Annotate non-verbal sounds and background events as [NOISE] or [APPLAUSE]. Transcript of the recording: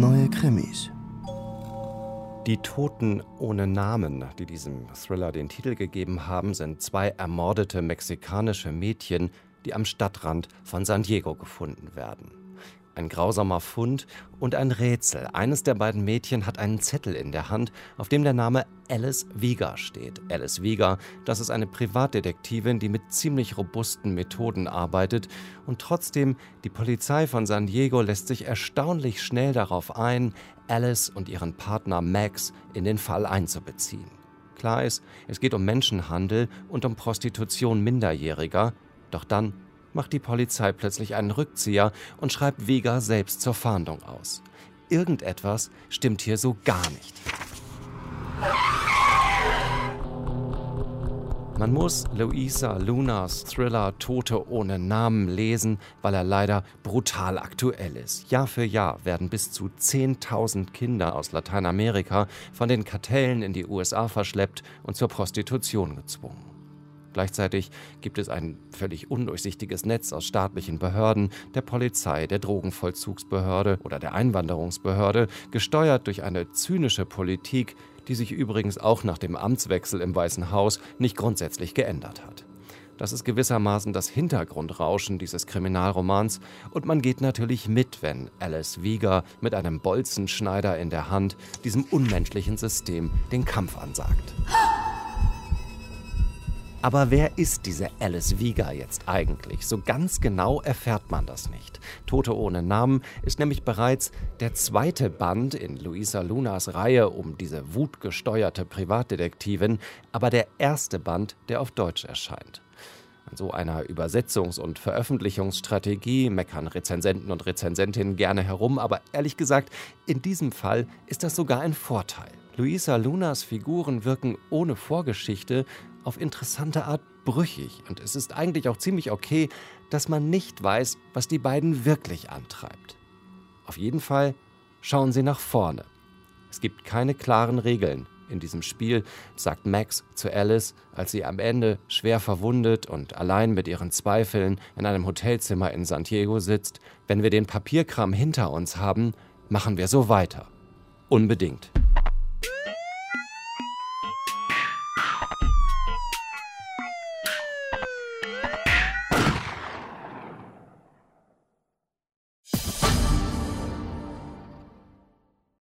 neue Krimis. Die Toten ohne Namen, die diesem Thriller den Titel gegeben haben, sind zwei ermordete mexikanische Mädchen, die am Stadtrand von San Diego gefunden werden. Ein grausamer Fund und ein Rätsel. Eines der beiden Mädchen hat einen Zettel in der Hand, auf dem der Name Alice Vega steht. Alice Vega, das ist eine Privatdetektivin, die mit ziemlich robusten Methoden arbeitet und trotzdem, die Polizei von San Diego lässt sich erstaunlich schnell darauf ein, Alice und ihren Partner Max in den Fall einzubeziehen. Klar ist, es geht um Menschenhandel und um Prostitution Minderjähriger, doch dann macht die Polizei plötzlich einen Rückzieher und schreibt Vega selbst zur Fahndung aus. Irgendetwas stimmt hier so gar nicht. Man muss Luisa Lunas Thriller Tote ohne Namen lesen, weil er leider brutal aktuell ist. Jahr für Jahr werden bis zu 10.000 Kinder aus Lateinamerika von den Kartellen in die USA verschleppt und zur Prostitution gezwungen. Gleichzeitig gibt es ein völlig undurchsichtiges Netz aus staatlichen Behörden, der Polizei, der Drogenvollzugsbehörde oder der Einwanderungsbehörde, gesteuert durch eine zynische Politik, die sich übrigens auch nach dem Amtswechsel im Weißen Haus nicht grundsätzlich geändert hat. Das ist gewissermaßen das Hintergrundrauschen dieses Kriminalromans und man geht natürlich mit, wenn Alice Wieger mit einem Bolzenschneider in der Hand diesem unmenschlichen System den Kampf ansagt. [GASPS] [GASPS] Aber wer ist diese Alice Vega jetzt eigentlich? So ganz genau erfährt man das nicht. Tote ohne Namen ist nämlich bereits der zweite Band in Luisa Lunas Reihe um diese wutgesteuerte Privatdetektivin, aber der erste Band, der auf Deutsch erscheint. An so einer Übersetzungs- und Veröffentlichungsstrategie meckern Rezensenten und Rezensentinnen gerne herum, aber ehrlich gesagt, in diesem Fall ist das sogar ein Vorteil. Luisa Lunas Figuren wirken ohne Vorgeschichte auf interessante Art brüchig und es ist eigentlich auch ziemlich okay, dass man nicht weiß, was die beiden wirklich antreibt. Auf jeden Fall schauen sie nach vorne. Es gibt keine klaren Regeln in diesem Spiel, sagt Max zu Alice, als sie am Ende schwer verwundet und allein mit ihren Zweifeln in einem Hotelzimmer in San Diego sitzt. Wenn wir den Papierkram hinter uns haben, machen wir so weiter. Unbedingt.